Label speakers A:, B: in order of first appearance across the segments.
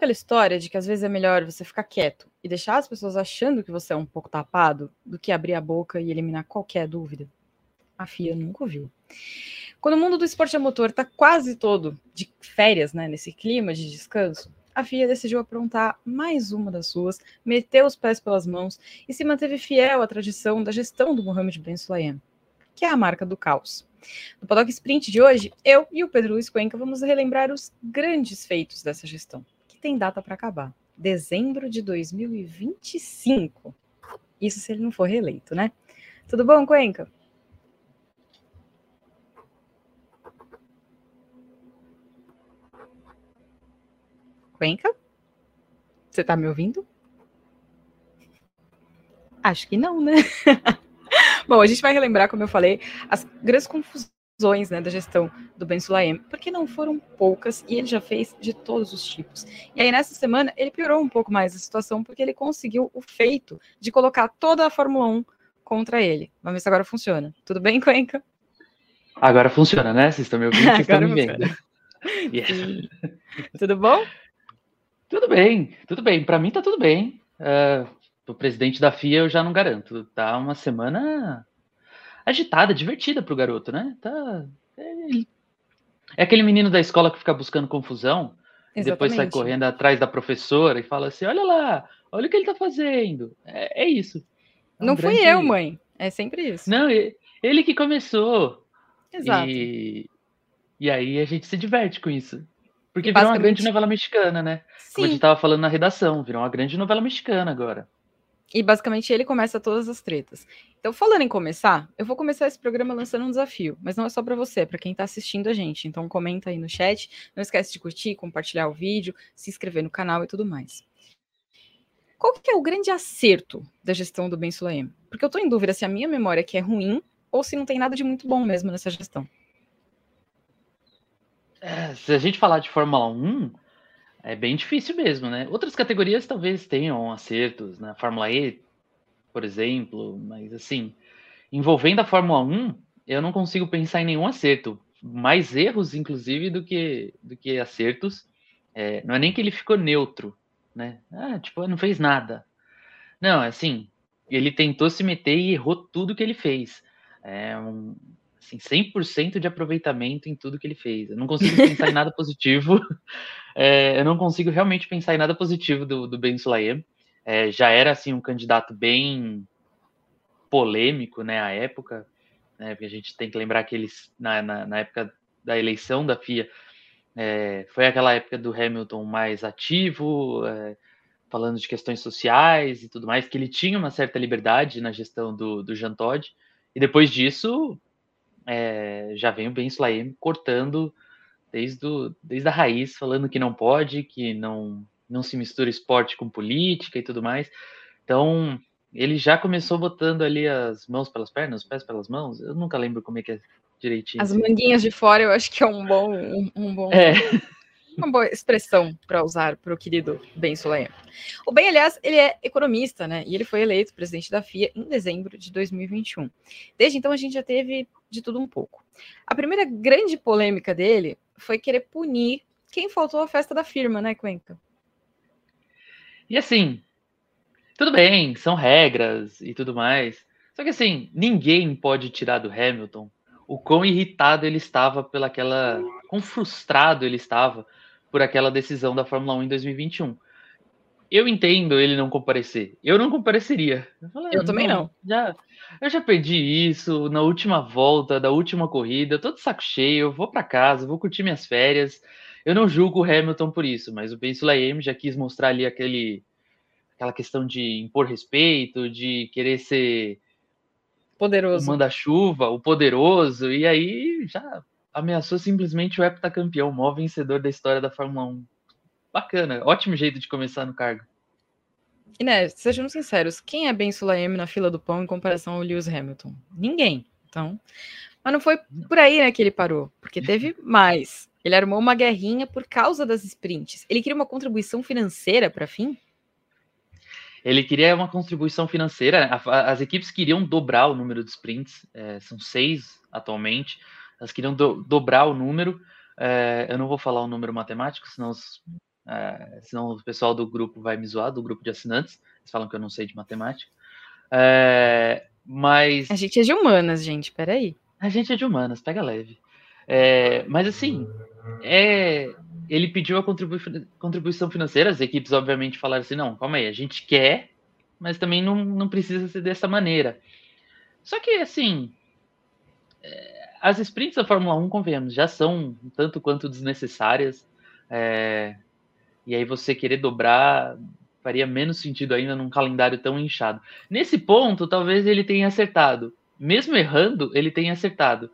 A: aquela história de que às vezes é melhor você ficar quieto e deixar as pessoas achando que você é um pouco tapado do que abrir a boca e eliminar qualquer dúvida? A FIA nunca ouviu. Quando o mundo do esporte a motor está quase todo de férias, né, nesse clima de descanso, a FIA decidiu aprontar mais uma das suas, meteu os pés pelas mãos e se manteve fiel à tradição da gestão do Mohamed Ben Sulayem, que é a marca do caos. No Paddock Sprint de hoje, eu e o Pedro Luiz Cuenca vamos relembrar os grandes feitos dessa gestão tem data para acabar. Dezembro de 2025. Isso se ele não for reeleito, né? Tudo bom, Cuenca? Cuenca? Você tá me ouvindo? Acho que não, né? Bom, a gente vai relembrar, como eu falei, as grandes confusões né, da gestão do Ben Sulayem, porque não foram poucas e ele já fez de todos os tipos. E aí, nessa semana, ele piorou um pouco mais a situação, porque ele conseguiu o feito de colocar toda a Fórmula 1 contra ele. Vamos ver se agora funciona. Tudo bem, Cuenca?
B: Agora funciona, né? Vocês estão me ouvindo, vocês estão me vendo.
A: Yeah. Tudo bom?
B: Tudo bem, tudo bem. Para mim tá tudo bem. Uh, o presidente da FIA eu já não garanto. Tá uma semana agitada, divertida pro garoto, né? Tá. É, é aquele menino da escola que fica buscando confusão e depois sai correndo atrás da professora e fala assim: olha lá, olha o que ele tá fazendo. É, é isso.
A: É um Não grande... fui eu, mãe. É sempre isso.
B: Não, ele que começou. Exato. E, e aí a gente se diverte com isso. Porque virou uma grande novela mexicana, né? Sim. Como a gente tava falando na redação, virou uma grande novela mexicana agora.
A: E basicamente ele começa todas as tretas. Então, falando em começar, eu vou começar esse programa lançando um desafio, mas não é só para você, é para quem está assistindo a gente. Então, comenta aí no chat, não esquece de curtir, compartilhar o vídeo, se inscrever no canal e tudo mais. Qual que é o grande acerto da gestão do Ben Sulaim? Porque eu estou em dúvida se a minha memória aqui é ruim ou se não tem nada de muito bom mesmo nessa gestão.
B: É, se a gente falar de Fórmula 1, é bem difícil mesmo, né? Outras categorias talvez tenham acertos, né? Fórmula E, por exemplo, mas assim, envolvendo a Fórmula 1, eu não consigo pensar em nenhum acerto. Mais erros, inclusive, do que, do que acertos. É, não é nem que ele ficou neutro, né? Ah, tipo, não fez nada. Não, assim, ele tentou se meter e errou tudo que ele fez. É um, assim, 100% de aproveitamento em tudo que ele fez. Eu não consigo pensar em nada positivo. É, eu não consigo realmente pensar em nada positivo do, do Ben Sulayem. É, já era assim um candidato bem polêmico, né, à época. Né, porque a gente tem que lembrar que eles na, na, na época da eleição da FIA é, foi aquela época do Hamilton mais ativo, é, falando de questões sociais e tudo mais, que ele tinha uma certa liberdade na gestão do, do Jean Todt. E depois disso, é, já vem o Ben Sulaim cortando desde, o, desde a raiz, falando que não pode, que não, não se mistura esporte com política e tudo mais. Então, ele já começou botando ali as mãos pelas pernas, os pés pelas mãos. Eu nunca lembro como é que é direitinho.
A: As manguinhas de fora, eu acho que é um bom. Um, um bom... É uma boa expressão para usar para o querido Ben Sulayem. O Ben, aliás, ele é economista, né? E ele foi eleito presidente da FIA em dezembro de 2021. Desde então, a gente já teve de tudo um pouco. A primeira grande polêmica dele foi querer punir quem faltou à festa da firma, né, Cuenca?
B: E assim, tudo bem, são regras e tudo mais. Só que assim, ninguém pode tirar do Hamilton o quão irritado ele estava pelaquela. quão frustrado ele estava por aquela decisão da Fórmula 1 em 2021. Eu entendo ele não comparecer. Eu não compareceria.
A: Eu, falei, eu também não.
B: Já, eu já perdi isso na última volta da última corrida. De saco cheio. Vou para casa, vou curtir minhas férias. Eu não julgo o Hamilton por isso, mas o Ben Sulayem já quis mostrar ali aquele, aquela questão de impor respeito, de querer ser
A: poderoso,
B: o manda-chuva, o poderoso, e aí já ameaçou simplesmente o heptacampeão, o maior vencedor da história da Fórmula 1. Bacana, ótimo jeito de começar no cargo.
A: E né, sejamos sinceros, quem é Ben Sulayem na fila do pão em comparação ao Lewis Hamilton? Ninguém. Então, mas não foi por aí né, que ele parou, porque teve mais. Ele armou uma guerrinha por causa das sprints. Ele queria uma contribuição financeira para fim?
B: Ele queria uma contribuição financeira. As equipes queriam dobrar o número de sprints, é, são seis atualmente. Elas queriam do, dobrar o número. É, eu não vou falar o número matemático, senão, é, senão o pessoal do grupo vai me zoar, do grupo de assinantes. Eles falam que eu não sei de matemática. É, mas.
A: A gente é de humanas, gente, peraí.
B: A gente é de humanas, pega leve. É, mas assim, é, ele pediu a contribui contribuição financeira, as equipes obviamente falaram assim, não, calma aí, a gente quer, mas também não, não precisa ser dessa maneira. Só que assim, as sprints da Fórmula 1, convenhamos, já são tanto quanto desnecessárias. É, e aí você querer dobrar faria menos sentido ainda num calendário tão inchado. Nesse ponto, talvez ele tenha acertado. Mesmo errando, ele tenha acertado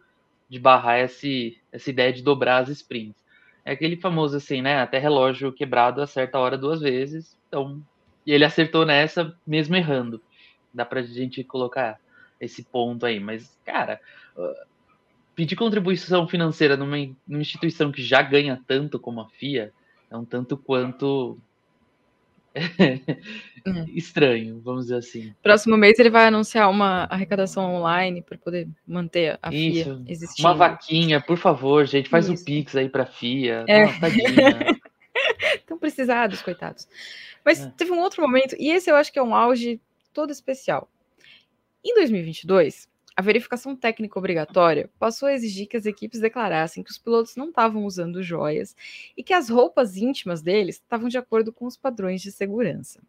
B: de barrar esse, essa ideia de dobrar as sprints. É aquele famoso assim, né? Até relógio quebrado acerta a hora duas vezes. Então, e ele acertou nessa mesmo errando. Dá pra gente colocar esse ponto aí. Mas, cara, pedir contribuição financeira numa, numa instituição que já ganha tanto como a FIA é um tanto quanto Hum. estranho, vamos dizer assim.
A: Próximo mês ele vai anunciar uma arrecadação online para poder manter a Isso, FIA existindo.
B: Uma vaquinha, por favor, gente, faz Isso. um pix aí para a FIA. É.
A: Estão precisados, coitados. Mas é. teve um outro momento, e esse eu acho que é um auge todo especial. Em 2022, a verificação técnica obrigatória passou a exigir que as equipes declarassem que os pilotos não estavam usando joias e que as roupas íntimas deles estavam de acordo com os padrões de segurança.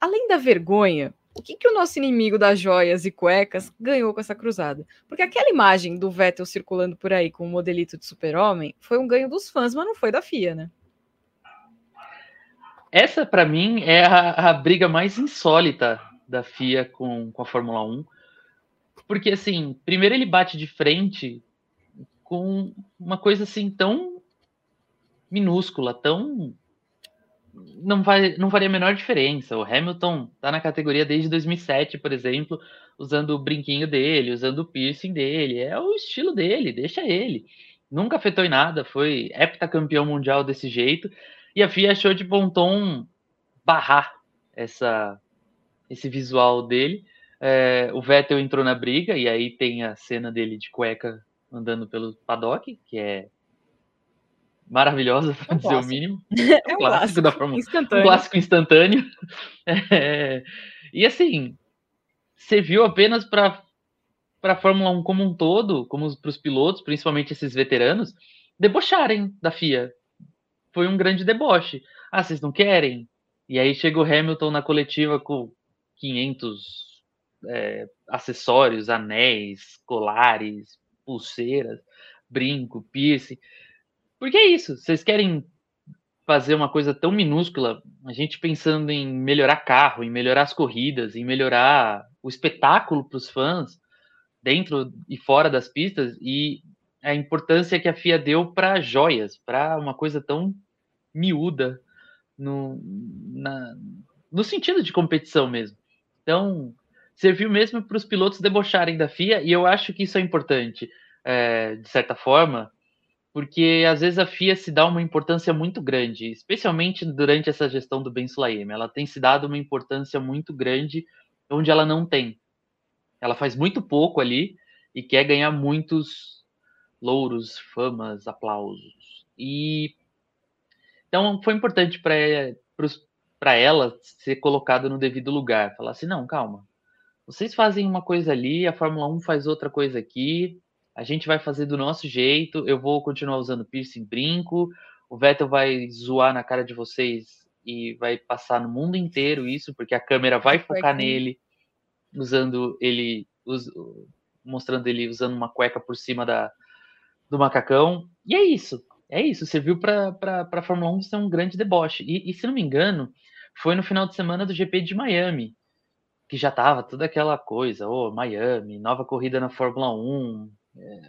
A: Além da vergonha, o que, que o nosso inimigo das joias e cuecas ganhou com essa cruzada? Porque aquela imagem do Vettel circulando por aí com o modelito de super-homem foi um ganho dos fãs, mas não foi da FIA, né?
B: Essa, para mim, é a, a, briga mais insólita da FIA com, com a Fórmula 1 porque, assim, primeiro ele bate de frente com uma coisa assim tão minúscula, tão. Não, vai, não faria a menor diferença. O Hamilton tá na categoria desde 2007, por exemplo, usando o brinquinho dele, usando o piercing dele. É o estilo dele, deixa ele. Nunca afetou em nada, foi heptacampeão mundial desse jeito. E a FIA achou de bom tom barrar essa, esse visual dele. É, o Vettel entrou na briga, e aí tem a cena dele de cueca andando pelo paddock, que é maravilhosa, para é dizer o mínimo.
A: É um clássico, clássico da Fórmula
B: Um clássico instantâneo. É, e assim, serviu apenas para para a Fórmula 1 como um todo, como para os pilotos, principalmente esses veteranos, debocharem da FIA. Foi um grande deboche. Ah, vocês não querem? E aí chega o Hamilton na coletiva com 500 é, acessórios, anéis, colares, pulseiras, brinco, piercing. Porque é isso, vocês querem fazer uma coisa tão minúscula, a gente pensando em melhorar carro, em melhorar as corridas, em melhorar o espetáculo para os fãs, dentro e fora das pistas, e a importância que a FIA deu para joias, para uma coisa tão miúda no, na, no sentido de competição mesmo. Então, serviu mesmo para os pilotos debocharem da FIA, e eu acho que isso é importante, é, de certa forma, porque às vezes a FIA se dá uma importância muito grande, especialmente durante essa gestão do Ben Sulayem. Ela tem se dado uma importância muito grande onde ela não tem. Ela faz muito pouco ali e quer ganhar muitos louros, famas, aplausos. E então foi importante para ela ser colocada no devido lugar, falar assim, não, calma, vocês fazem uma coisa ali, a Fórmula 1 faz outra coisa aqui, a gente vai fazer do nosso jeito, eu vou continuar usando piercing brinco, o Vettel vai zoar na cara de vocês e vai passar no mundo inteiro isso, porque a câmera vai focar nele, usando ele, us, mostrando ele usando uma cueca por cima da, do macacão. E é isso, é isso. Serviu para a Fórmula 1 ser um grande deboche. E, e, se não me engano, foi no final de semana do GP de Miami, que já tava toda aquela coisa, oh, Miami, nova corrida na Fórmula 1, é,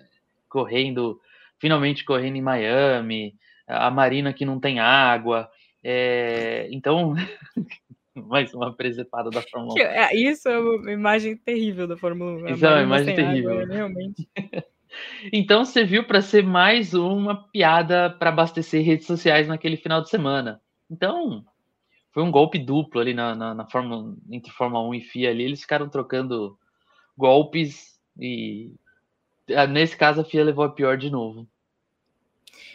B: correndo, finalmente correndo em Miami, a Marina que não tem água, é, então, mais uma presepada da Fórmula 1.
A: É, isso é uma imagem terrível da Fórmula 1.
B: Isso é uma imagem terrível. Água,
A: realmente.
B: Então serviu para ser mais uma piada para abastecer redes sociais naquele final de semana. Então, foi um golpe duplo ali na, na, na Fórmula, entre Fórmula 1 e FIA ali. Eles ficaram trocando golpes e ah, nesse caso a FIA levou a pior de novo.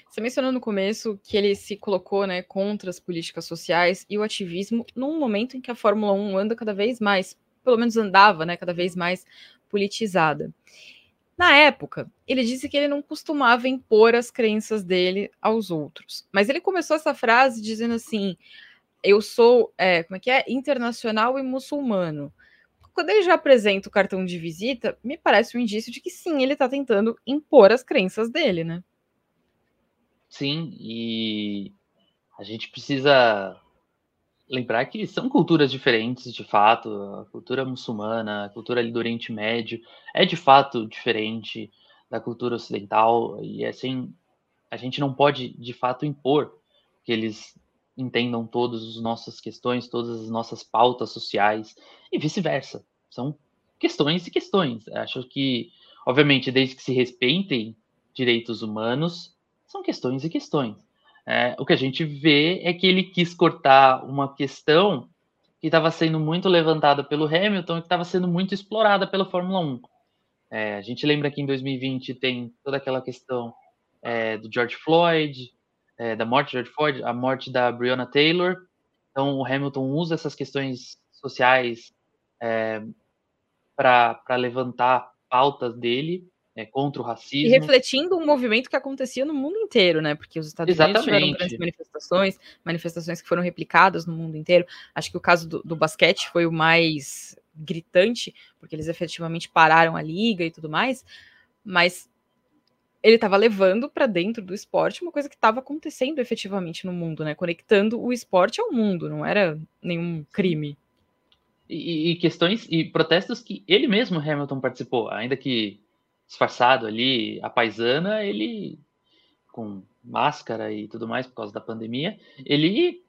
A: Você mencionou no começo que ele se colocou né, contra as políticas sociais e o ativismo num momento em que a Fórmula 1 anda cada vez mais, pelo menos andava né, cada vez mais politizada. Na época, ele disse que ele não costumava impor as crenças dele aos outros. Mas ele começou essa frase dizendo assim: eu sou, é, como é que é? Internacional e muçulmano. Quando ele já apresenta o cartão de visita, me parece um indício de que sim, ele está tentando impor as crenças dele, né?
B: Sim, e a gente precisa lembrar que são culturas diferentes, de fato. A cultura muçulmana, a cultura ali do Oriente Médio é de fato diferente da cultura ocidental e assim a gente não pode de fato impor que eles entendam todas as nossas questões, todas as nossas pautas sociais e vice-versa. São questões e questões. Acho que, obviamente, desde que se respeitem direitos humanos, são questões e questões. É, o que a gente vê é que ele quis cortar uma questão que estava sendo muito levantada pelo Hamilton e que estava sendo muito explorada pela Fórmula 1. É, a gente lembra que em 2020 tem toda aquela questão é, do George Floyd, é, da morte de George Floyd, a morte da Breonna Taylor. Então o Hamilton usa essas questões sociais é, para levantar pautas dele é, contra o racismo.
A: E refletindo um movimento que acontecia no mundo inteiro, né? Porque os Estados Exatamente. Unidos tiveram grandes manifestações, manifestações que foram replicadas no mundo inteiro. Acho que o caso do, do basquete foi o mais gritante, porque eles efetivamente pararam a liga e tudo mais, mas ele estava levando para dentro do esporte uma coisa que estava acontecendo efetivamente no mundo, né? Conectando o esporte ao mundo, não era nenhum crime.
B: E, e questões e protestos que ele mesmo, Hamilton, participou, ainda que disfarçado ali, a paisana, ele com máscara e tudo mais por causa da pandemia, ele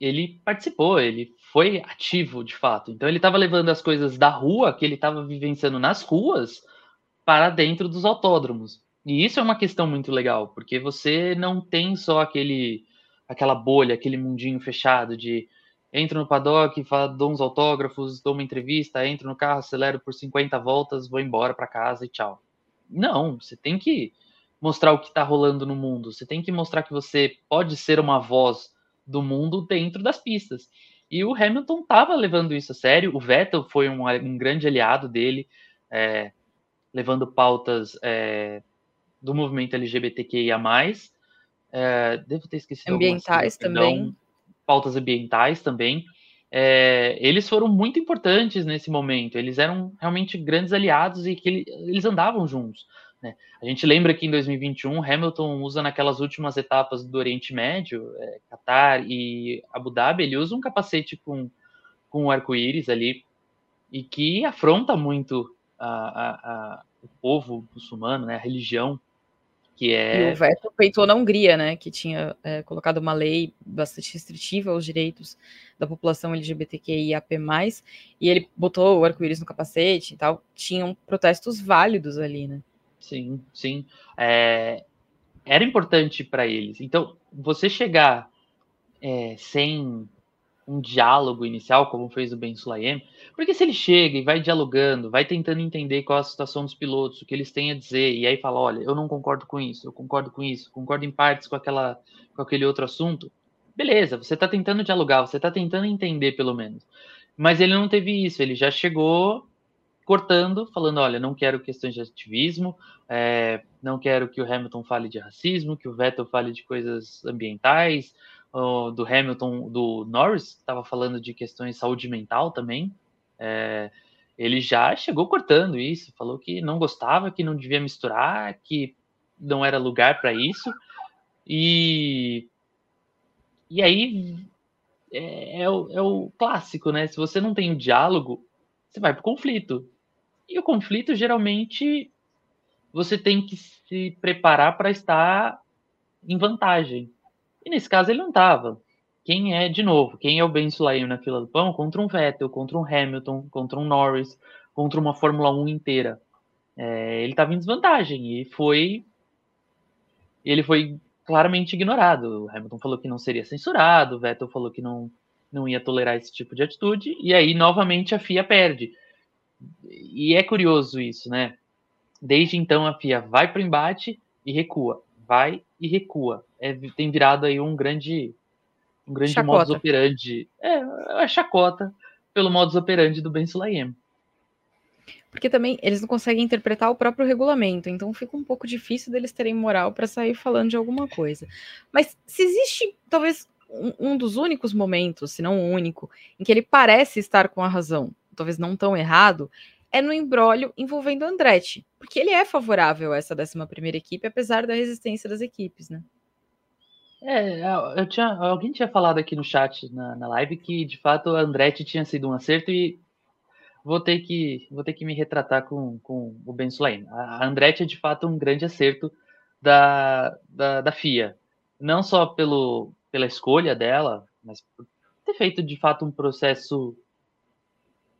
B: ele participou, ele foi ativo de fato. Então ele estava levando as coisas da rua que ele estava vivenciando nas ruas para dentro dos autódromos. E isso é uma questão muito legal, porque você não tem só aquele aquela bolha, aquele mundinho fechado de entro no paddock, dou uns autógrafos, dou uma entrevista, entro no carro, acelero por 50 voltas, vou embora para casa e tchau. Não, você tem que mostrar o que está rolando no mundo. Você tem que mostrar que você pode ser uma voz do mundo dentro das pistas. E o Hamilton estava levando isso a sério. O Vettel foi um, um grande aliado dele, é, levando pautas é, do movimento LGBTQIA+. É, devo ter esquecido
A: Ambientais também.
B: Pautas ambientais também. É, eles foram muito importantes nesse momento. Eles eram realmente grandes aliados e que ele, eles andavam juntos. Né? A gente lembra que em 2021 Hamilton usa naquelas últimas etapas do Oriente Médio, é, Qatar e Abu Dhabi, ele usa um capacete com, com arco-íris ali e que afronta muito a, a, a, o povo muçulmano, né, a religião que é...
A: E o veto peitou na Hungria, né, que tinha é, colocado uma lei bastante restritiva aos direitos da população LGBTQIAP+, e ele botou o arco-íris no capacete e tal, tinham protestos válidos ali, né?
B: Sim, sim. É, era importante para eles. Então, você chegar é, sem um diálogo inicial, como fez o Ben Sulayem, porque se ele chega e vai dialogando, vai tentando entender qual é a situação dos pilotos, o que eles têm a dizer, e aí fala, olha, eu não concordo com isso, eu concordo com isso, concordo em partes com, aquela, com aquele outro assunto, beleza, você está tentando dialogar, você está tentando entender pelo menos. Mas ele não teve isso, ele já chegou cortando, falando, olha, não quero questões de ativismo, é, não quero que o Hamilton fale de racismo, que o Vettel fale de coisas ambientais, do Hamilton, do Norris, estava falando de questões de saúde mental também. É, ele já chegou cortando isso, falou que não gostava, que não devia misturar, que não era lugar para isso. E, e aí é, é, o, é, o, clássico, né? Se você não tem um diálogo, você vai para o conflito. E o conflito, geralmente, você tem que se preparar para estar em vantagem. E nesse caso ele não estava. Quem é, de novo, quem é o Ben Sulaim na fila do pão contra um Vettel, contra um Hamilton, contra um Norris, contra uma Fórmula 1 inteira. é, ele estava em desvantagem e foi. Ele foi claramente ignorado. O Hamilton falou que não seria censurado, o Vettel falou que não, não ia tolerar esse tipo de atitude, e aí novamente a FIA perde. E é curioso isso, né? Desde então a FIA vai para o embate e recua, vai e recua. É, tem virado aí um grande, um grande modus operandi. É, a chacota pelo modus operandi do Ben Sulayem
A: porque também eles não conseguem interpretar o próprio regulamento, então fica um pouco difícil deles terem moral para sair falando de alguma coisa. Mas se existe, talvez, um, um, dos únicos momentos, se não o único, em que ele parece estar com a razão, talvez não tão errado, é no embrólio envolvendo Andretti, porque ele é favorável a essa 11 primeira equipe, apesar da resistência das equipes, né?
B: É, eu tinha, alguém tinha falado aqui no chat, na, na live, que de fato o Andretti tinha sido um acerto e vou ter que, vou ter que me retratar com, com o Ben Sulaim. A Andretti é de fato um grande acerto da, da, da FIA. Não só pelo, pela escolha dela, mas por ter feito de fato um processo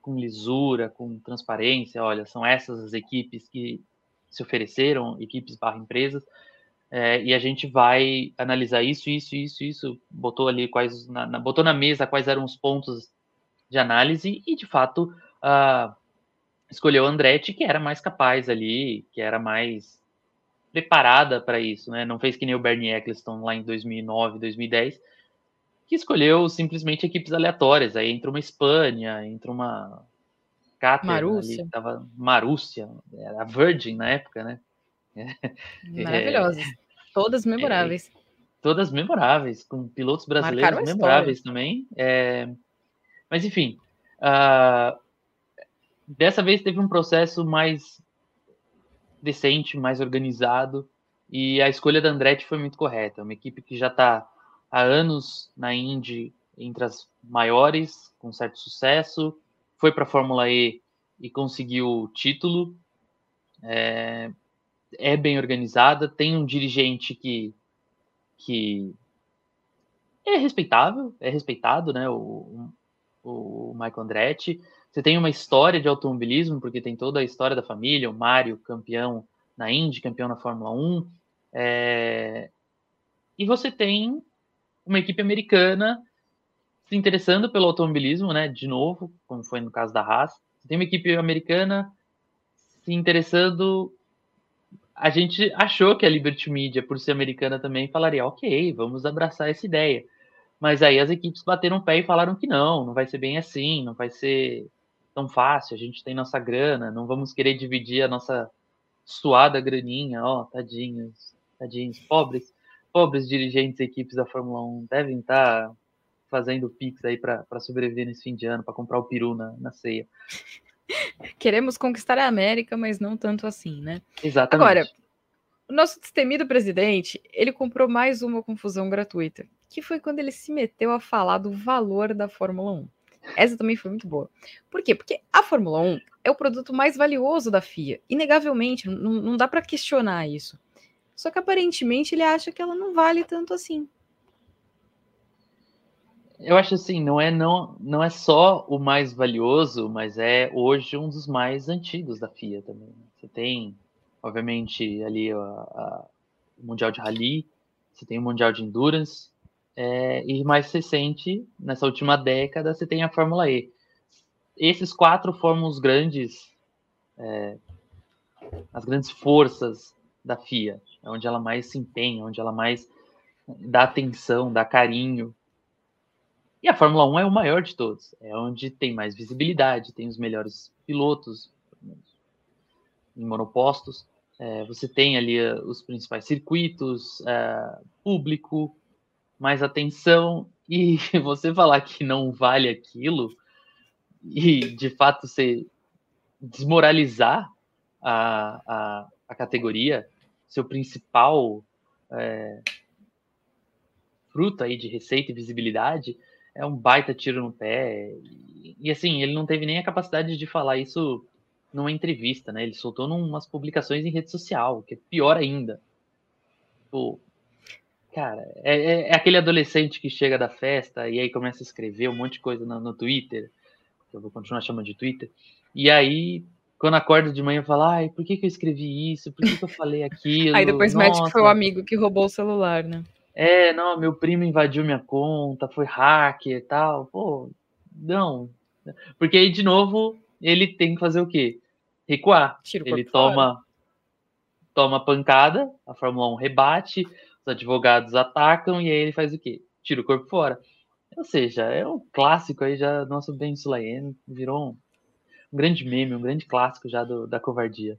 B: com lisura, com transparência. Olha, são essas as equipes que se ofereceram, equipes barra empresas, é, e a gente vai analisar isso, isso, isso, isso. Botou ali quais, na, na, botou na mesa quais eram os pontos de análise e de fato uh, escolheu Andretti, que era mais capaz ali, que era mais preparada para isso, né? Não fez que nem o Bernie Eccleston lá em 2009, 2010, que escolheu simplesmente equipes aleatórias. Aí entra uma Espanha, entra uma
A: Marúcia.
B: Ali, tava Marúcia, era a Virgin na época, né?
A: Maravilhosas. É, todas memoráveis. É,
B: todas memoráveis, com pilotos brasileiros memoráveis também. É, mas enfim, uh, Dessa vez teve um processo mais decente, mais organizado, e a escolha da Andretti foi muito correta. Uma equipe que já está há anos na Indy entre as maiores, com certo sucesso, foi para a Fórmula E e conseguiu o título. É, é, bem organizada, tem um dirigente que, que é respeitável, é respeitado, né? O, o Michael Andretti. Você tem uma história de automobilismo, porque tem toda a história da família, o Mário, campeão na Indy, campeão na Fórmula 1. É... E você tem uma equipe americana se interessando pelo automobilismo, né? De novo, como foi no caso da Haas. Você tem uma equipe americana se interessando. A gente achou que a Liberty Media, por ser americana também, falaria: ok, vamos abraçar essa ideia. Mas aí as equipes bateram o pé e falaram que não, não vai ser bem assim, não vai ser tão fácil, a gente tem nossa grana, não vamos querer dividir a nossa suada graninha, ó, oh, tadinhos, tadinhos, pobres, pobres dirigentes e equipes da Fórmula 1 devem estar tá fazendo pix aí para sobreviver nesse fim de ano, para comprar o peru na, na ceia.
A: Queremos conquistar a América, mas não tanto assim, né?
B: Exatamente.
A: Agora, o nosso destemido presidente, ele comprou mais uma confusão gratuita, que foi quando ele se meteu a falar do valor da Fórmula 1. Essa também foi muito boa. Por quê? Porque a Fórmula 1 é o produto mais valioso da FIA. Inegavelmente, não, não dá para questionar isso. Só que aparentemente ele acha que ela não vale tanto assim.
B: Eu acho assim, não é não, não é só o mais valioso, mas é hoje um dos mais antigos da FIA também. Você tem, obviamente, ali a, a, o Mundial de Rally, você tem o Mundial de Endurance, é, e mais recente, nessa última década, você tem a Fórmula E. Esses quatro foram os grandes, é, as grandes forças da FIA, é onde ela mais se empenha, onde ela mais dá atenção, dá carinho. E a Fórmula 1 é o maior de todos, é onde tem mais visibilidade, tem os melhores pilotos em monopostos. É, você tem ali uh, os principais circuitos, uh, público, mais atenção e você falar que não vale aquilo e de fato você desmoralizar a, a, a categoria, seu principal é, fruto aí de receita e visibilidade, é um baita tiro no pé. E, e, assim, ele não teve nem a capacidade de falar isso numa entrevista, né? Ele soltou umas publicações em rede social, que é pior ainda. Tipo, Cara, é, é, é, aquele adolescente que chega da festa e aí começa a escrever um monte de coisa no, no Twitter, que eu vou continuar chamando de Twitter, e aí quando acorda de manhã fala, ai, por que, que eu escrevi isso? Por que, que eu falei aquilo?
A: Aí depois Nossa. mete que foi o amigo que roubou o celular, né?
B: É, não, meu primo invadiu minha conta, foi hacker e tal. Pô, não. Porque aí, de novo, ele tem que fazer o quê? Recuar. ele toma, fora. toma pancada, a Fórmula 1 rebate, os advogados atacam e aí ele faz o quê? Tira o corpo fora. Ou seja, é um clássico aí já, nosso Ben Sulayen virou um um grande meme, um grande clássico já do, da covardia.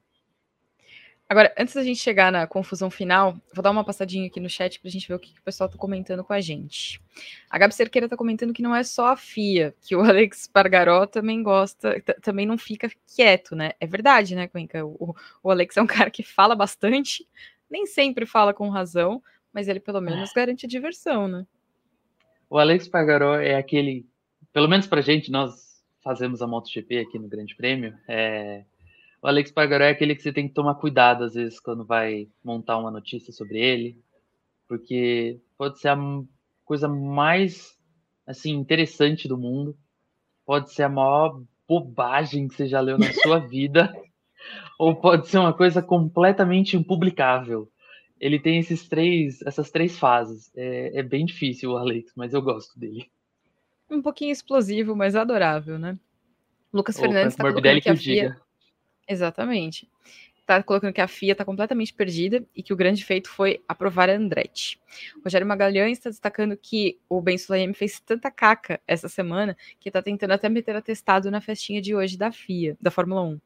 A: Agora, antes da gente chegar na confusão final, vou dar uma passadinha aqui no chat para a gente ver o que, que o pessoal está comentando com a gente. A Gabi Cerqueira está comentando que não é só a FIA, que o Alex Pargaró também gosta, também não fica quieto, né? É verdade, né, Cuenca? O, o, Alex é um cara que fala bastante, nem sempre fala com razão, mas ele pelo menos garante a diversão, né?
B: O Alex Pargaró é aquele, pelo menos pra gente, nós fazemos a MotoGP aqui no Grande Prêmio, é... o Alex Pargaró é aquele que você tem que tomar cuidado às vezes quando vai montar uma notícia sobre ele, porque pode ser a coisa mais assim interessante do mundo, pode ser a maior bobagem que você já leu na sua vida, ou pode ser uma coisa completamente impublicável. Ele tem esses três, essas três fases. É, é bem difícil o Alex, mas eu gosto dele
A: um pouquinho explosivo, mas adorável, né? Lucas Fernandes está colocando que a FIA... Exatamente. Está colocando que a FIA está completamente perdida e que o grande feito foi aprovar a Andretti. Rogério Magalhães está destacando que o Ben Sulayem fez tanta caca essa semana que está tentando até meter atestado na festinha de hoje da FIA, da Fórmula 1.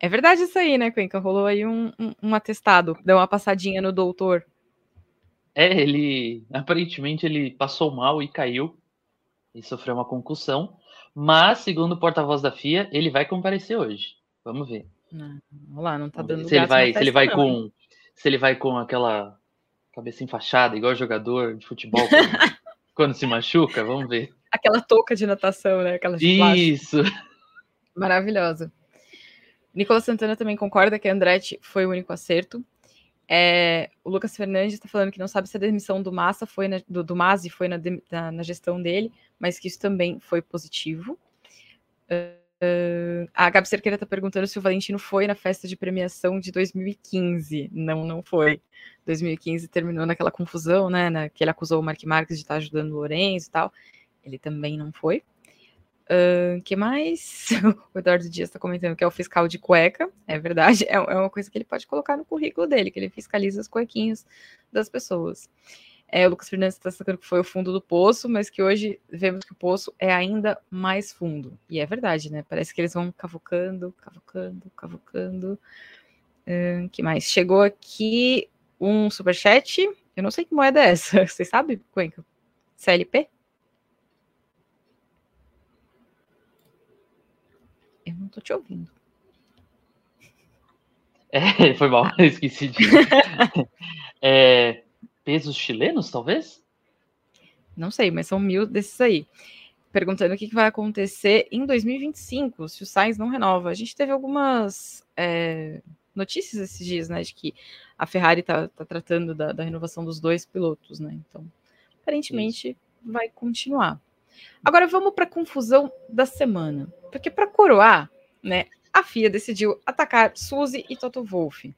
A: É verdade isso aí, né, Cuenca? Rolou aí um, um, um atestado, deu uma passadinha no doutor.
B: É, ele aparentemente ele passou mal e caiu e sofreu uma concussão, mas, segundo o porta-voz da FIA, ele vai comparecer hoje. Vamos ver.
A: Não, vamos lá, não tá dando
B: se ele vai, se ele vai não, com se ele vai com aquela cabeça enfaixada, igual jogador de futebol quando, quando se machuca, vamos ver.
A: Aquela touca de natação, né? Aquela
B: Isso.
A: Maravilhosa. Nicolas Santana também concorda que Andretti foi o único acerto. É, o Lucas Fernandes está falando que não sabe se a demissão do Massa foi na, do, do Masi foi na, na, na, gestão dele, mas que isso também foi positivo. Uh, a Gabi Cerqueira está perguntando se o Valentino foi na festa de premiação de 2015. Não, não foi. 2015 terminou naquela confusão, né? Na, que ele acusou o Mark Marques de estar ajudando o Lourenço e tal. Ele também não foi. Uh, que mais? O Eduardo Dias está comentando que é o fiscal de cueca. É verdade, é, é, uma coisa que ele pode colocar no currículo dele, que ele fiscaliza as cuequinhas das pessoas. É, o Lucas Fernandes está destacando que foi o fundo do poço, mas que hoje vemos que o poço é ainda mais fundo. E é verdade, né? Parece que eles vão cavucando, cavucando, cavucando. Uh, que mais? Chegou aqui um superchat. Eu não sei que moeda é essa. Vocês sabem, Cuenca? CLP? Eu não tô te ouvindo.
B: É, foi mal, esqueci de. é, pesos chilenos, talvez?
A: Não sei, mas são mil desses aí. Perguntando o que, vai acontecer em 2025, se o Sainz não renova. A gente teve algumas é, notícias esses dias, né, de que a Ferrari tá, tá tratando da, da, renovação dos dois pilotos, né? Então, aparentemente Isso. vai continuar. Agora vamos para a confusão da semana. Porque para coroar, né, a FIA decidiu atacar Suzy e Toto Wolff.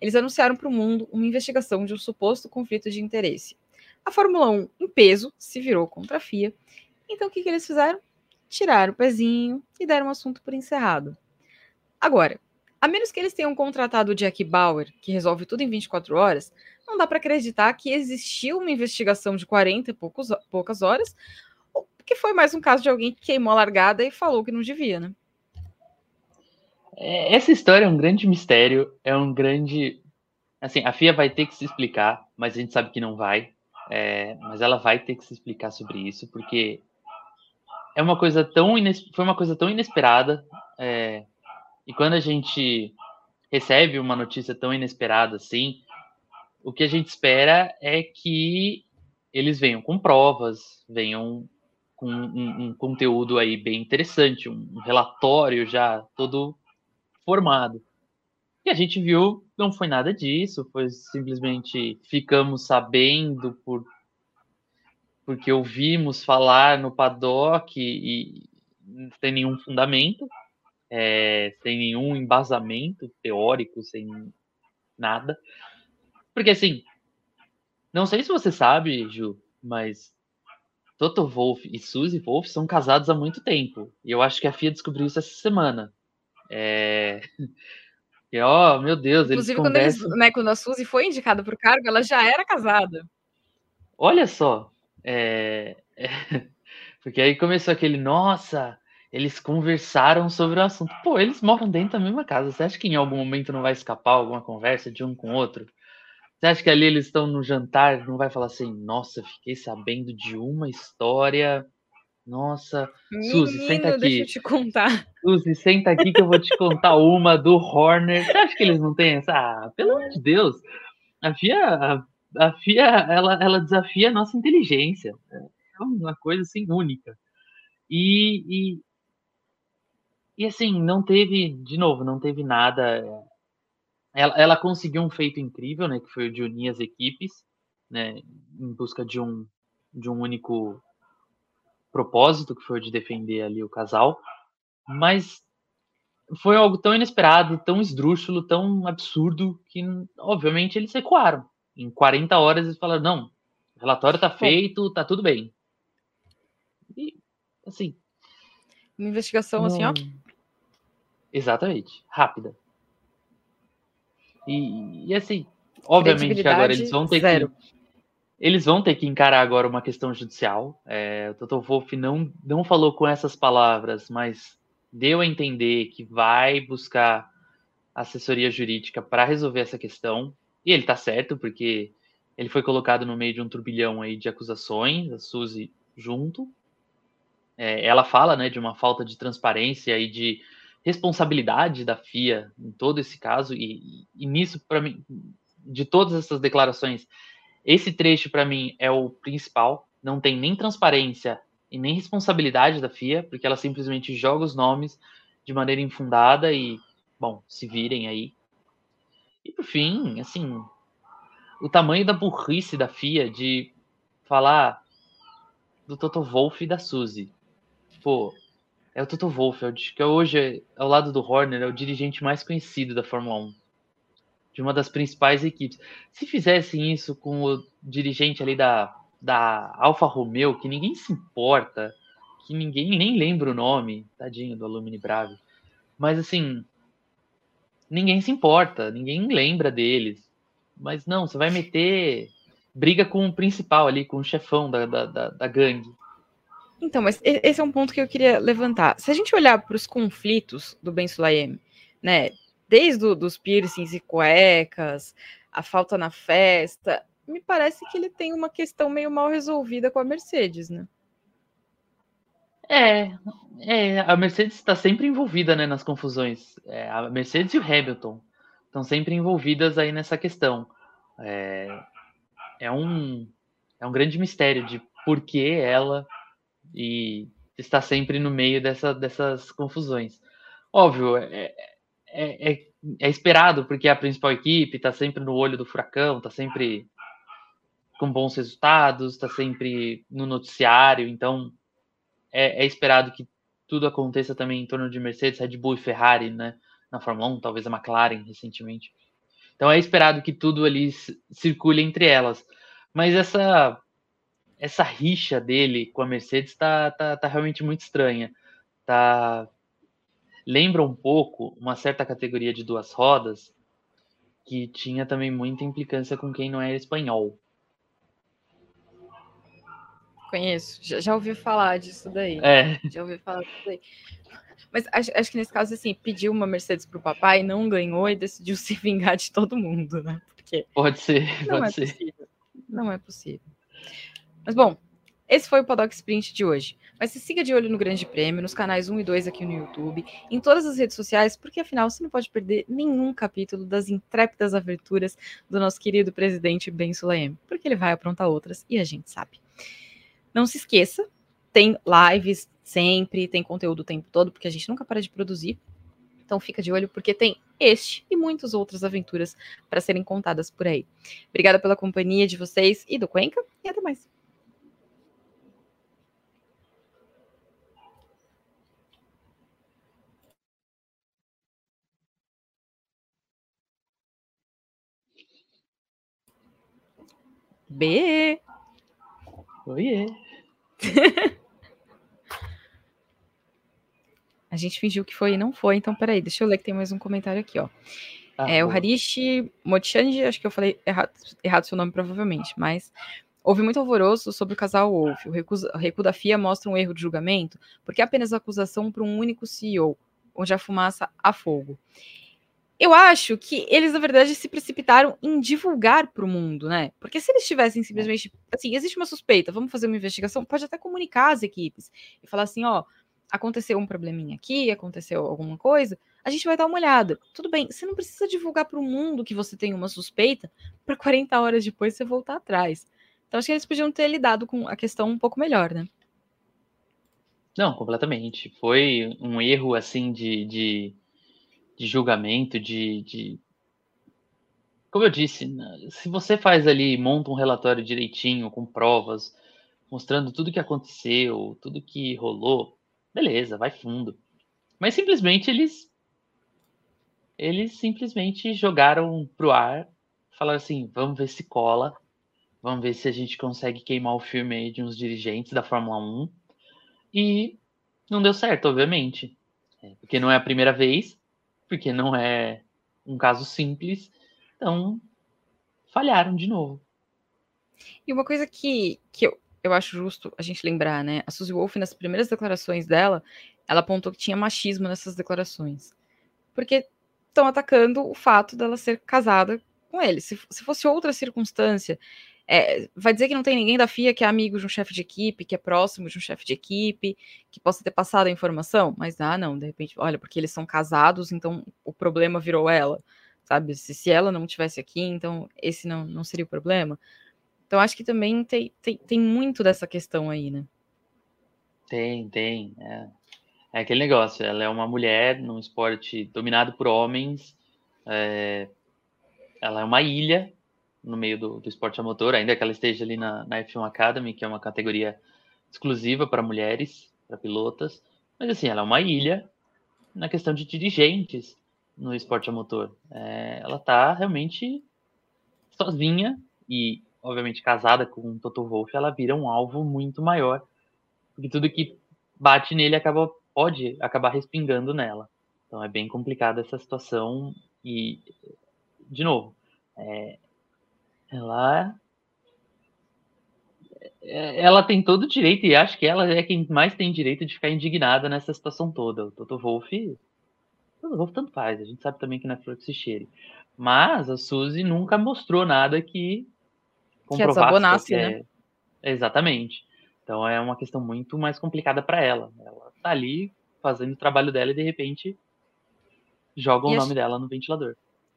A: Eles anunciaram para o mundo uma investigação de um suposto conflito de interesse. A Fórmula 1, em peso, se virou contra a FIA. Então o que, que eles fizeram? Tiraram o pezinho e deram o assunto por encerrado. Agora, a menos que eles tenham contratado o Jack Bauer, que resolve tudo em 24 horas, não dá para acreditar que existiu uma investigação de 40 e poucos, poucas horas, que foi mais um caso de alguém que queimou a largada e falou que não devia, né?
B: É, essa história é um grande mistério, é um grande. Assim, a FIA vai ter que se explicar, mas a gente sabe que não vai. É, mas ela vai ter que se explicar sobre isso, porque é uma coisa tão ines... foi uma coisa tão inesperada. É... E quando a gente recebe uma notícia tão inesperada assim, o que a gente espera é que eles venham com provas, venham com um, um, conteúdo aí bem interessante, um relatório já todo formado. E a gente viu, não foi nada disso, foi simplesmente ficamos sabendo por porque ouvimos falar no paddock e, não tem nenhum fundamento. é, sem nenhum embasamento teórico, sem nada. Porque assim, não sei se você sabe, Ju, mas Toto Wolff e Suzy Wolff são casados há muito tempo. E eu acho que a FIA descobriu isso essa semana. É... E, ó, meu Deus,
A: Inclusive,
B: eles
A: quando,
B: conversam...
A: eles, né, quando a Suzy foi indicada para o cargo, ela já era casada.
B: Olha só. É... É... Porque aí começou aquele, nossa, eles conversaram sobre o assunto. Pô, eles moram dentro da mesma casa. Você acha que em algum momento não vai escapar alguma conversa de um com o outro? Você acha que ali eles estão no jantar, não vai falar assim, nossa, fiquei sabendo de uma história. Nossa,
A: Menino,
B: Suzy, senta aqui.
A: deixa eu te contar.
B: Suzy, senta aqui que eu vou te contar uma do Horner. Você acha que eles não têm essa? Ah, pelo amor de Deus. A FIA, a, FIA ela, ela desafia a nossa inteligência. É uma coisa assim única. E, e, e assim, não teve, de novo, não teve nada. Ela, ela conseguiu um feito incrível, né? Que foi o de unir as equipes, né? Em busca de um, de um único propósito, que foi o de defender ali o casal. Mas foi algo tão inesperado, tão esdrúxulo, tão absurdo, que obviamente eles recuaram. Em 40 horas eles falaram: não, o relatório tá feito, tá tudo bem. E, assim.
A: Uma investigação assim, ó.
B: Exatamente, rápida. E, e assim, obviamente agora eles vão ter zero. que. Eles vão ter que encarar agora uma questão judicial. É, o Toto Wolff não, não falou com essas palavras, mas deu a entender que vai buscar assessoria jurídica para resolver essa questão. E ele tá certo, porque ele foi colocado no meio de um turbilhão aí de acusações, a Suzy junto. É, ela fala né, de uma falta de transparência e de responsabilidade da FIA em todo esse caso, e, e nisso, para mim, de todas essas declarações, esse trecho para mim é o principal. Não tem nem transparência e nem responsabilidade da FIA, porque ela simplesmente joga os nomes de maneira infundada e, bom, se virem aí. E por fim, assim, o tamanho da burrice da FIA de falar do Toto Wolff e da Suzy. Pô, é o Toto Wolff, é que hoje, ao lado do Horner, é o dirigente mais conhecido da Fórmula 1. De uma das principais equipes. Se fizessem isso com o dirigente ali da, da Alfa Romeo, que ninguém se importa, que ninguém nem lembra o nome, tadinho do Alumni Bravo. Mas assim, ninguém se importa, ninguém lembra deles. Mas não, você vai meter briga com o principal ali, com o chefão da, da, da, da gangue.
A: Então, mas esse é um ponto que eu queria levantar. Se a gente olhar para os conflitos do Ben Sulayem, né, desde os piercings e cuecas, a falta na festa, me parece que ele tem uma questão meio mal resolvida com a Mercedes, né?
B: É, é a Mercedes está sempre envolvida né, nas confusões. É, a Mercedes e o Hamilton estão sempre envolvidas aí nessa questão. É, é, um, é um grande mistério de por que ela e está sempre no meio dessa, dessas confusões. Óbvio, é, é, é, é esperado, porque a principal equipe está sempre no olho do furacão, está sempre com bons resultados, está sempre no noticiário, então é, é, esperado que tudo aconteça também em torno de Mercedes, Red Bull e Ferrari, né? Na Fórmula 1, talvez a McLaren recentemente. Então é esperado que tudo ali circule entre elas. Mas essa essa rixa dele com a Mercedes tá, tá, tá realmente muito estranha. Tá, lembra um pouco uma certa categoria de duas rodas que tinha também muita implicância com quem não era espanhol.
A: Conheço, já, já ouvi falar disso daí.
B: É.
A: Já ouvi falar disso daí. Mas acho, acho, que nesse caso, assim, pediu uma Mercedes pro papai, não ganhou e decidiu se vingar de todo mundo, né? Porque
B: pode ser,
A: não
B: pode
A: é
B: ser.
A: Possível. Não é possível. Mas bom, esse foi o Paddock Sprint de hoje. Mas se siga de olho no Grande Prêmio, nos canais 1 e 2 aqui no YouTube, em todas as redes sociais, porque afinal você não pode perder nenhum capítulo das intrépidas aventuras do nosso querido presidente Ben Sulayem, porque ele vai aprontar outras e a gente sabe. Não se esqueça, tem lives sempre, tem conteúdo o tempo todo, porque a gente nunca para de produzir. Então fica de olho, porque tem este e muitas outras aventuras para serem contadas por aí. Obrigada pela companhia de vocês e do Cuenca, e até mais. B.
B: Oiê.
A: A gente fingiu que foi e não foi, então peraí, deixa eu ler que tem mais um comentário aqui, ó. Ah, é, o Harishi Mochanji, acho que eu falei errado, errado seu nome provavelmente, mas houve muito alvoroço sobre o casal Wolf. O recuo da FIA mostra um erro de julgamento, porque é apenas acusação para um único CEO, onde a fumaça há fogo. Eu acho que eles, na verdade, se precipitaram em divulgar para o mundo, né? Porque se eles tivessem simplesmente. Assim, existe uma suspeita, vamos fazer uma investigação, pode até comunicar as equipes e falar assim: ó, aconteceu um probleminha aqui, aconteceu alguma coisa, a gente vai dar uma olhada. Tudo bem, você não precisa divulgar para o mundo que você tem uma suspeita para 40 horas depois você voltar atrás. Então acho que eles podiam ter lidado com a questão um pouco melhor, né?
B: Não, completamente. Foi um erro assim de, de, de julgamento, de, de, Como eu disse, né, se você faz ali, monta um relatório direitinho, com provas, mostrando tudo que aconteceu, tudo que rolou, beleza, vai fundo. Mas simplesmente eles eles simplesmente jogaram pro ar, falaram assim, vamos ver se cola, vamos ver se a gente consegue queimar o filme aí de uns dirigentes da Fórmula 1. E não deu certo, obviamente. É, porque não é a primeira vez, porque não é um caso simples. Então, falharam de novo.
A: E uma coisa que, que eu, eu acho justo a gente lembrar, né? A Suzy Wolf, nas primeiras declarações dela, ela apontou que tinha machismo nessas declarações. Porque estão atacando o fato dela ser casada com ele. Se, se fosse outra circunstância, é, vai dizer que não tem ninguém da FIA que é amigo de um chefe de equipe, que é próximo de um chefe de equipe, que possa ter passado a informação, mas ah, não, de repente, olha, porque eles são casados, então o problema virou ela, sabe? Se, se ela não tivesse aqui, então esse não, não seria o problema. Então, acho que também tem, tem, tem muito dessa questão aí, né?
B: Tem, tem. É. é aquele negócio, ela é uma mulher num esporte dominado por homens, é, ela é uma ilha no meio do, do esporte a motor, ainda que ela esteja ali na, na F1 Academy, que é uma categoria exclusiva para mulheres, para pilotas, mas assim, ela é uma ilha na questão de dirigentes no esporte a motor. É, ela está realmente sozinha e obviamente casada com o Toto Wolff, ela vira um alvo muito maior, porque tudo que bate nele acaba pode acabar respingando nela. Então é bem complicada essa situação e de novo, é, ela é, ela tem todo o direito e acho que ela é quem mais tem direito de ficar indignada nessa situação toda. O Toto Wolff, Toto Wolff tanto faz, a gente sabe também que não é flor que se cheire. Mas a Suzy nunca mostrou nada que
A: que desabonasse,
B: né? Exatamente. Então é uma questão muito mais complicada para ela. Ela tá ali fazendo o trabalho dela e de repente joga o nome dela no ventilador.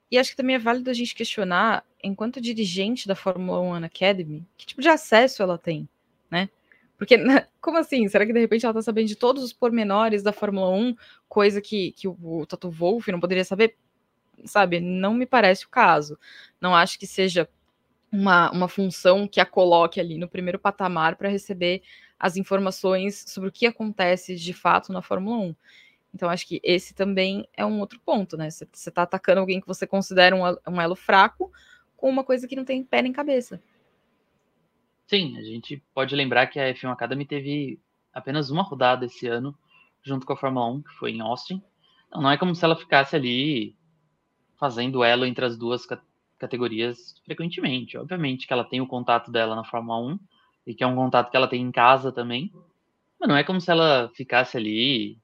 A: E acho que também é válido a gente questionar, enquanto dirigente da Fórmula 1 Academy, que tipo de acesso ela tem, né? Porque, como assim? Será que de repente ela tá sabendo de todos os pormenores da Fórmula 1, coisa que, que o, o Toto Wolff não poderia saber? Sabe, não me parece o caso. Não acho que seja uma, uma função que a coloque ali no primeiro patamar para receber as informações sobre o que acontece de fato na Fórmula 1. Então, acho que esse também é um outro ponto, né? Você está atacando alguém que você considera um, um elo fraco com uma coisa que não tem pé nem cabeça.
B: Sim, a gente pode lembrar que a F1 Academy teve apenas uma rodada esse ano, junto com a Fórmula 1, que foi em Austin. Então, não é como se ela ficasse ali fazendo elo entre as duas categorias frequentemente. Obviamente que ela tem o contato dela na Fórmula 1 e que é um contato que ela tem em casa também, mas não é como se ela ficasse ali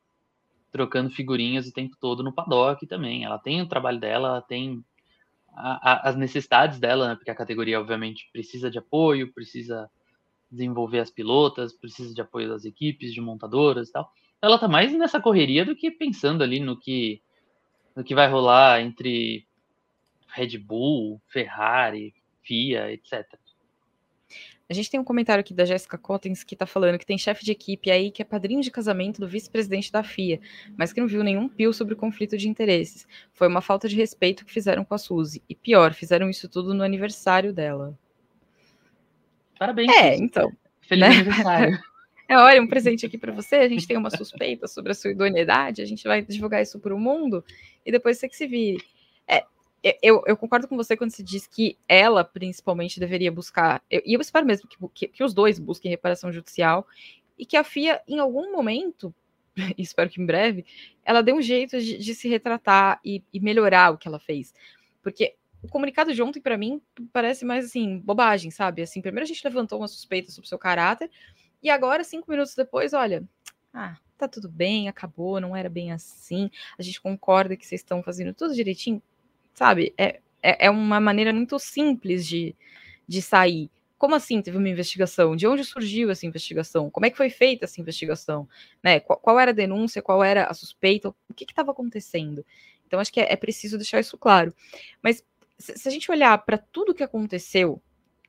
B: trocando figurinhas o tempo todo no paddock também. Ela tem o trabalho dela, ela tem a, as necessidades dela, né? porque a categoria obviamente precisa de apoio, precisa desenvolver as pilotas, precisa de apoio das equipes, de montadoras e tal. Ela tá mais nessa correria do que pensando ali no que no que vai rolar entre Red Bull, Ferrari, FIA, etc.
A: A gente tem um comentário aqui da Jéssica Cottens que está falando que tem chefe de equipe aí que é padrinho de casamento do vice-presidente da FIA, mas que não viu nenhum pio sobre o conflito de interesses. Foi uma falta de respeito que fizeram com a Suzy. E pior, fizeram isso tudo no aniversário dela.
B: Parabéns.
A: É, então.
B: Feliz né? aniversário.
A: É, olha, um presente aqui para você. A gente tem uma suspeita sobre a sua idoneidade. A gente vai divulgar isso para o mundo e depois você que se vire. Eu, eu, concordo com você quando você diz que ela, principalmente, deveria buscar. Eu, e eu espero mesmo que, que, que, os dois busquem reparação judicial e que a FIA, em algum momento, espero que em breve, ela dê um jeito de, de se retratar e, e, melhorar o que ela fez. Porque o comunicado de ontem, para mim, parece mais assim, bobagem, sabe? Assim, primeiro a gente levantou uma suspeita sobre o seu caráter, e agora, cinco minutos depois, olha, ah, tá tudo bem, acabou, não era bem assim, a gente concorda que vocês estão fazendo tudo direitinho, sabe? É, é, é uma maneira muito simples de, de sair. Como assim teve uma investigação? De onde surgiu essa investigação? Como é que foi feita essa investigação? Né? Qual, qual era a denúncia? Qual era a suspeita? O que estava acontecendo? Então, acho que é, é, preciso deixar isso claro. Mas se, se a gente olhar para tudo que aconteceu,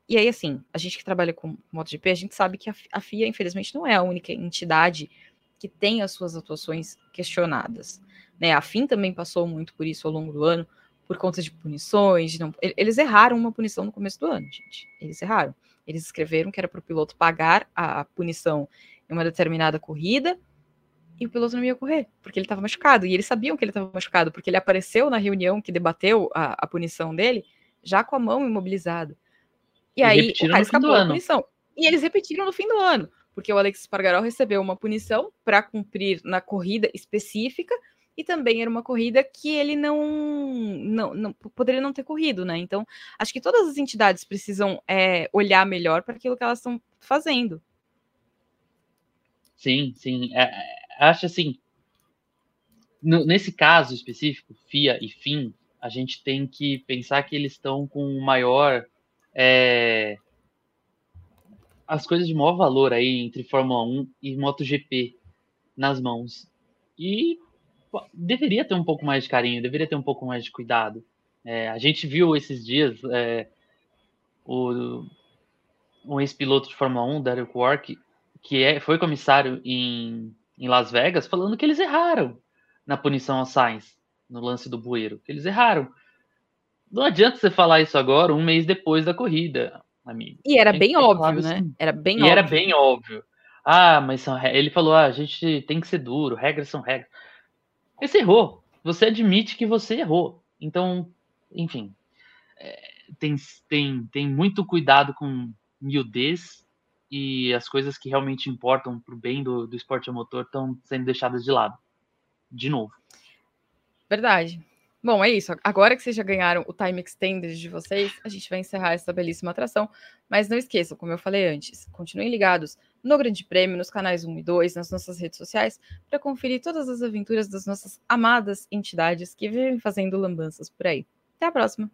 A: e aí, assim, a gente que trabalha com MotoGP, a gente sabe que a, FIA, infelizmente, não é a única entidade que tem as suas atuações questionadas. Né? A FIM também passou muito por isso ao longo do ano, por conta de punições. De não... Eles erraram uma punição no começo do ano, gente. Eles erraram. Eles escreveram que era para o piloto pagar a punição em uma determinada corrida e o piloto não ia correr, porque ele estava machucado. E eles sabiam que ele estava machucado, porque ele apareceu na reunião que debateu a, a, punição dele já com a mão imobilizada. E, e aí o cara escapou da punição. E eles repetiram no fim do ano, porque o Alex Pargaró recebeu uma punição para cumprir na corrida específica e também era uma corrida que ele não, não, não poderia não ter corrido, né? Então, acho que todas as entidades precisam é, olhar melhor para aquilo que elas estão fazendo.
B: Sim, sim. É, é, acho assim, no, nesse caso específico, FIA e FIM, a gente tem que pensar que eles estão com o maior. É, as coisas de maior valor aí entre Fórmula 1 e MotoGP nas mãos. E deveria ter um pouco mais de carinho, deveria ter um pouco mais de cuidado. É, a gente viu esses dias é, o, um ex-piloto de Fórmula 1, Derek Wark, que é, foi comissário em, em Las Vegas, falando que eles erraram na punição ao Sainz, no lance do bueiro, que eles erraram. Não adianta você falar isso agora, um mês depois da corrida, amigo.
A: E era bem óbvio, né? Assim. Era bem e óbvio.
B: era bem óbvio. Ah, mas são, ele falou, ah, a gente tem que ser duro, regras são regras. Você errou. Você admite que você errou. Então, enfim, é, tem, tem, tem muito cuidado com miudez e as coisas que realmente importam para o bem do, do esporte a motor estão sendo deixadas de lado. De novo.
A: Verdade. Bom, é isso. Agora que vocês já ganharam o time extended de vocês, a gente vai encerrar essa belíssima atração. Mas não esqueçam, como eu falei antes, continuem ligados no Grande Prêmio, nos canais 1 e 2, nas nossas redes sociais, para conferir todas as aventuras das nossas amadas entidades que vivem fazendo lambanças por aí. Até a próxima!